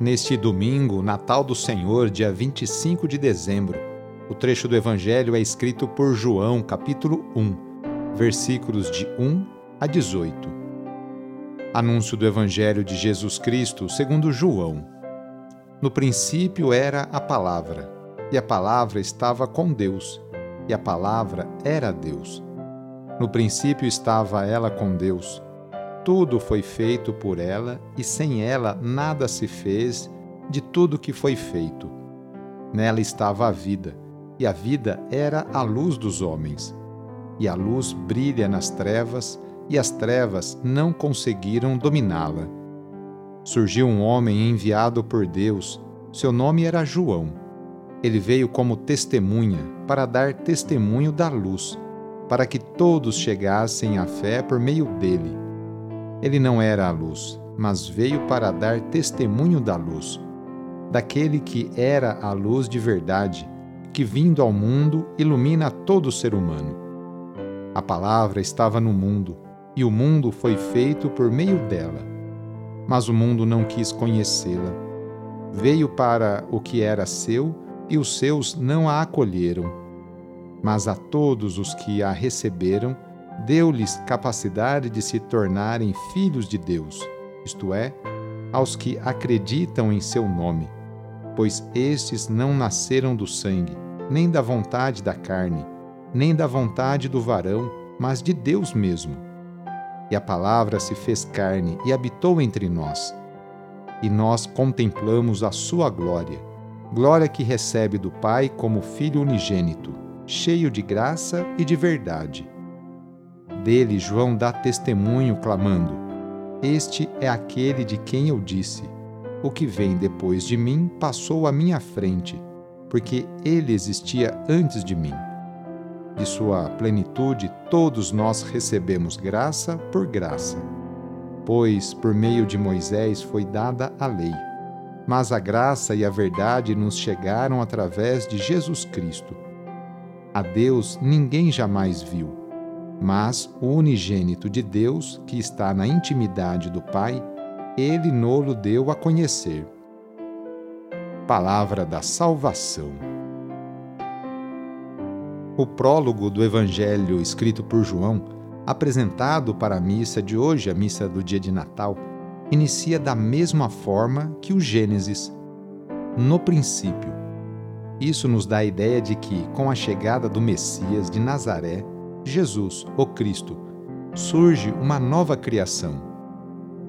Neste domingo, Natal do Senhor, dia 25 de dezembro, o trecho do Evangelho é escrito por João, capítulo 1, versículos de 1 a 18. Anúncio do Evangelho de Jesus Cristo segundo João. No princípio era a Palavra, e a Palavra estava com Deus, e a Palavra era Deus. No princípio estava ela com Deus tudo foi feito por ela e sem ela nada se fez de tudo que foi feito. Nela estava a vida, e a vida era a luz dos homens. E a luz brilha nas trevas, e as trevas não conseguiram dominá-la. Surgiu um homem enviado por Deus, seu nome era João. Ele veio como testemunha para dar testemunho da luz, para que todos chegassem à fé por meio dele. Ele não era a luz, mas veio para dar testemunho da luz, daquele que era a luz de verdade, que vindo ao mundo ilumina todo ser humano. A palavra estava no mundo, e o mundo foi feito por meio dela. Mas o mundo não quis conhecê-la. Veio para o que era seu, e os seus não a acolheram. Mas a todos os que a receberam, deu-lhes capacidade de se tornarem filhos de Deus, isto é, aos que acreditam em seu nome, pois estes não nasceram do sangue, nem da vontade da carne, nem da vontade do varão, mas de Deus mesmo. E a palavra se fez carne e habitou entre nós. E nós contemplamos a sua glória, glória que recebe do Pai como Filho unigênito, cheio de graça e de verdade dele, João dá testemunho, clamando: Este é aquele de quem eu disse: O que vem depois de mim passou à minha frente, porque ele existia antes de mim. De sua plenitude, todos nós recebemos graça por graça. Pois, por meio de Moisés foi dada a lei, mas a graça e a verdade nos chegaram através de Jesus Cristo. A Deus ninguém jamais viu mas o unigênito de Deus, que está na intimidade do Pai, ele nolo deu a conhecer. Palavra da Salvação. O prólogo do Evangelho escrito por João, apresentado para a missa de hoje, a missa do dia de Natal, inicia da mesma forma que o Gênesis. No princípio. Isso nos dá a ideia de que, com a chegada do Messias de Nazaré, Jesus, o Cristo, surge uma nova criação.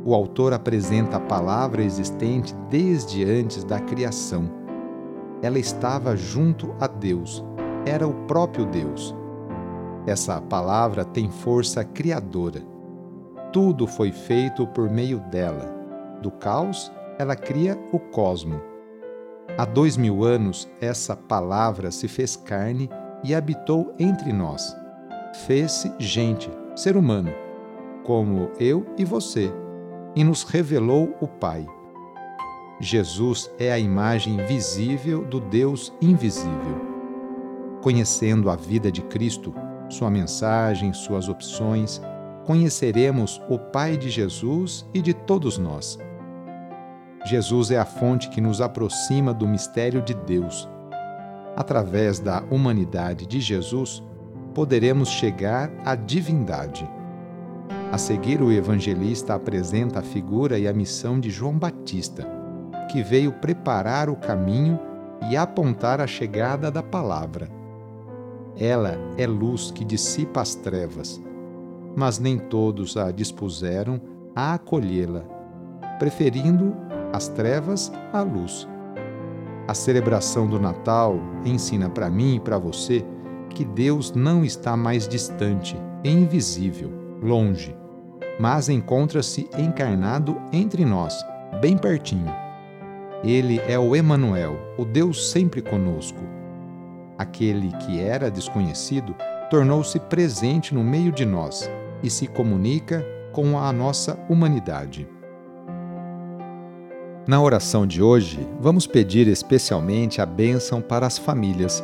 O autor apresenta a palavra existente desde antes da criação. Ela estava junto a Deus, era o próprio Deus. Essa palavra tem força criadora. Tudo foi feito por meio dela. Do caos, ela cria o cosmo. Há dois mil anos, essa palavra se fez carne e habitou entre nós fez-se gente, ser humano, como eu e você, e nos revelou o Pai. Jesus é a imagem visível do Deus invisível. Conhecendo a vida de Cristo, sua mensagem, suas opções, conheceremos o Pai de Jesus e de todos nós. Jesus é a fonte que nos aproxima do mistério de Deus. Através da humanidade de Jesus, poderemos chegar à divindade. A seguir, o evangelista apresenta a figura e a missão de João Batista, que veio preparar o caminho e apontar a chegada da palavra. Ela é luz que dissipa as trevas, mas nem todos a dispuseram a acolhê-la, preferindo as trevas à luz. A celebração do Natal ensina para mim e para você que Deus não está mais distante, invisível, longe, mas encontra-se encarnado entre nós, bem pertinho. Ele é o Emanuel, o Deus sempre conosco. Aquele que era desconhecido tornou-se presente no meio de nós e se comunica com a nossa humanidade. Na oração de hoje, vamos pedir especialmente a bênção para as famílias.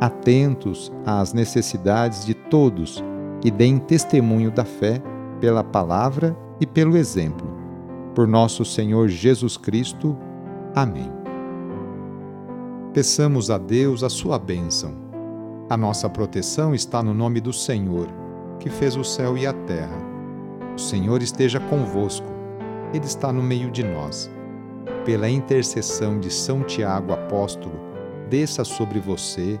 atentos às necessidades de todos e deem testemunho da fé pela palavra e pelo exemplo. Por nosso Senhor Jesus Cristo. Amém. Peçamos a Deus a sua bênção. A nossa proteção está no nome do Senhor, que fez o céu e a terra. O Senhor esteja convosco, Ele está no meio de nós pela intercessão de São Tiago Apóstolo, desça sobre você,